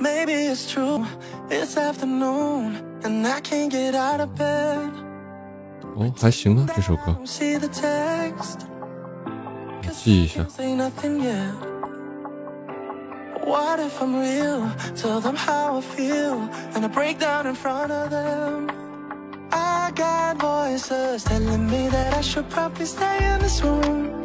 Maybe it's true. It's afternoon and I can't get out of bed. 哦，还行吧，这首 I 歌 don't see the text. 记一下。 Say nothing yet. What if I'm real? Tell them how I feel and I break down in front of them. I got voices telling me that I should probably stay in this room.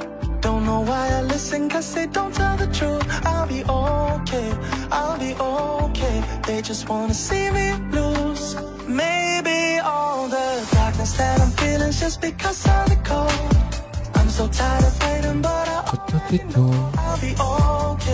Don't know why I listen, cause they don't tell the truth. I'll be okay, I'll be okay. They just wanna see me lose. Maybe all the darkness that I'm feeling just because of the cold. I'm so tired of waiting, but I I'll be okay,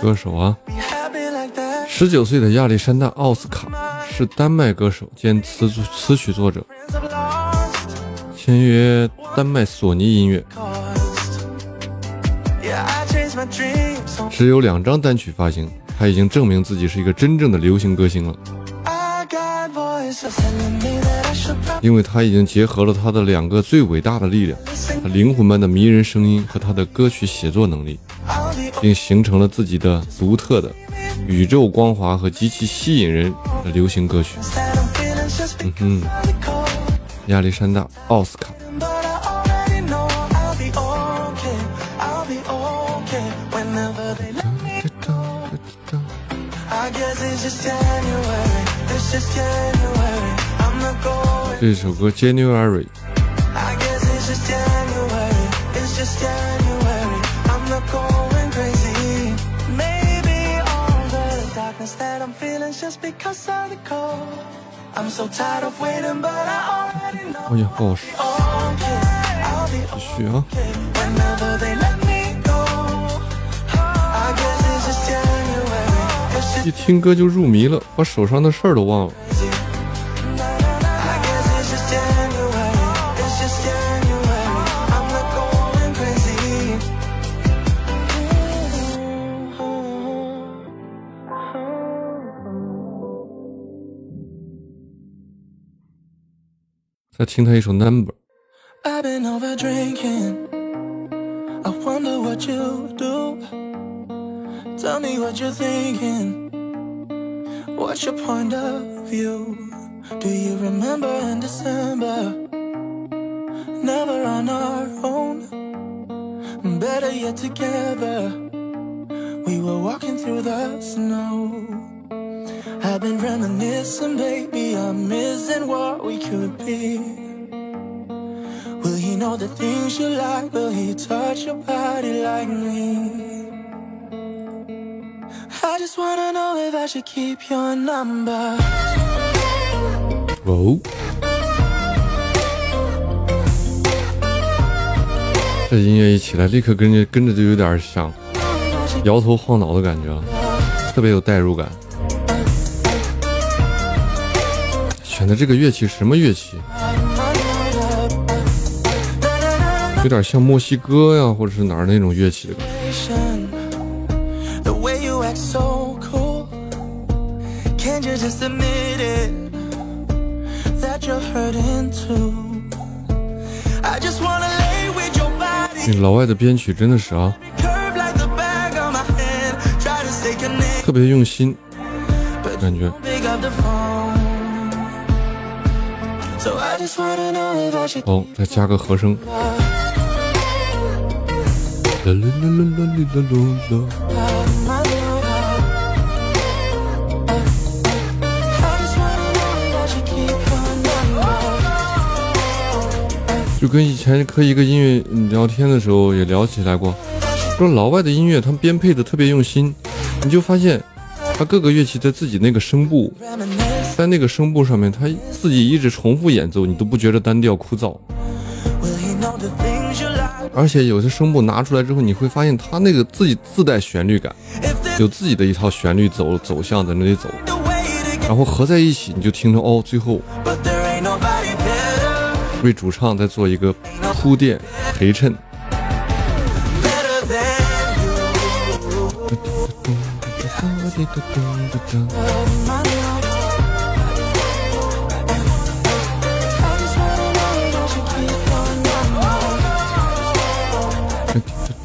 歌手啊，Be happy like that. 十九岁的亚历山大·奥斯卡是丹麦歌手兼词作词曲作者.签约丹麦索尼音乐。I my. So 只有两张单曲发行，他已经证明自己是一个真正的流行歌星了，因为他已经结合了他的两个最伟大的力量：他灵魂般的迷人声音和他的歌曲写作能力，并形成了自己的独特的、宇宙光华和极其吸引人的流行歌曲。that I'm feeling just because of the cold. 亚历山大·奥斯卡，这首歌 january 哎呀，不好使，继续啊一听歌就入迷了把手上的事儿都忘了。再听他一首《Number》， I've been over drinking. I wonder what you do. Tell me what you're thinking. What's your point of view? Do you remember in December? Never on our own. Better yet together. We were walking through the snow. I've been reminiscing, baby. I'm What we could be. Will he know the things you like? Will he touch your body like me? I just wanna know if I should keep your number. 哦，这音乐一起来，立刻跟着跟着就有点想摇头晃脑的感觉了，特别有代入感。选的这个乐器什么乐器？有点像墨西哥呀，或者是哪儿那种乐器的感觉。那老外的编曲真的是啊，特别用心，感觉。哦，再加个和声。就跟以前和一个音乐聊天的时候也聊起来过说老外的音乐他们编配的特别用心，你就发现他各个乐器在自己那个声部在那个声部上面，他自己一直重复演奏，你都不觉得单调枯燥。而且有些声部拿出来之后，你会发现他那个自己自带旋律感，有自己的一套旋律走走向在那里走，然后合在一起，你就听着哦，最后 but there ain't nobody better, 为主唱在做一个铺垫陪衬。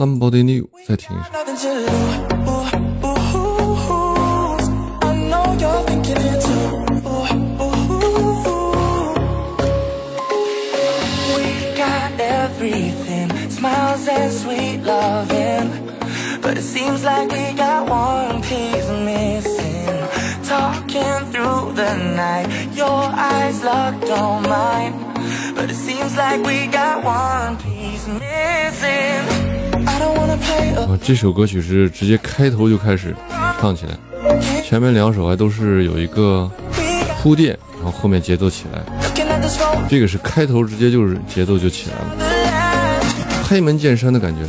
，Somebody New，再听一首。 Nothing to lose. I know you're thinking it too. We got everything, smiles and sweet loving. But it seems like we got one piece missing. Talking through the night, your eyes locked on mine. But it seems like we got one piece missing. 啊，这首歌曲是直接开头就开始唱起来，前面两首还都是有一个铺垫，然后后面节奏起来。这个是开头直接就是节奏就起来了，开门见山的感觉。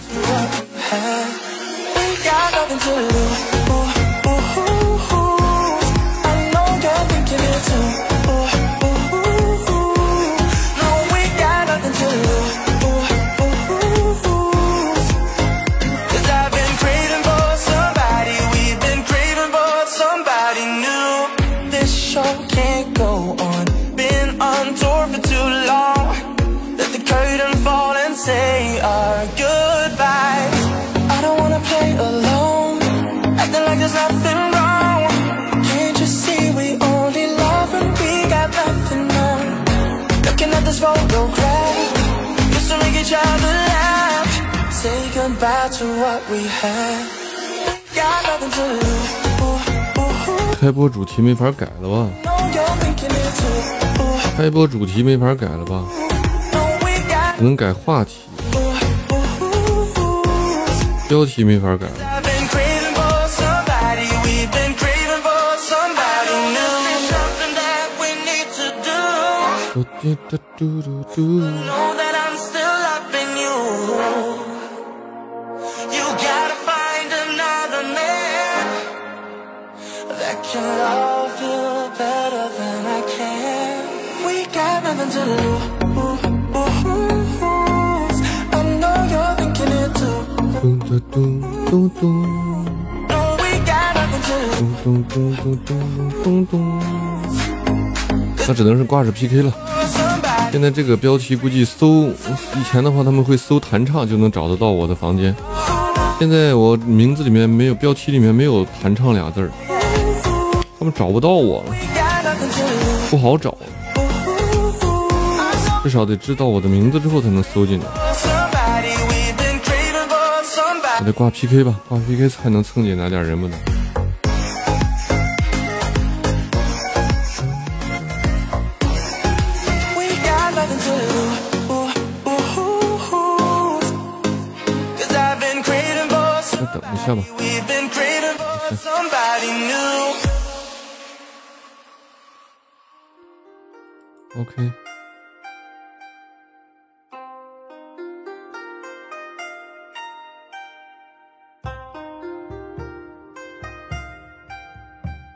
Say our goodbyes. I don't wanna play alone. Acting like there's nothing wrong. Can't you see we only love when we got nothing on? Looking at this photograph, used to make each other laugh. Say goodbye to what we had. Got nothing to lose. Ooh, ooh, ooh. 开播主题没法改了吧开播主题没法改了吧？no, we got 只能改话题， ooh, ooh, ooh. 标题没法改 嘟嘟嘟嘟咚 No, we got nothing to lose. 咚咚咚咚咚咚咚。那只能是挂着 PK 了。现在这个标题估计搜以前的话，他们会搜弹唱就能找得到我的房间。现在我名字里面没有标题里面没有弹唱俩字儿，他们找不到我了，不好找，至少得知道我的名字之后才能搜进来。我得挂 PK 吧，挂 PK 才能蹭进来点人不能。那等一下吧，OK。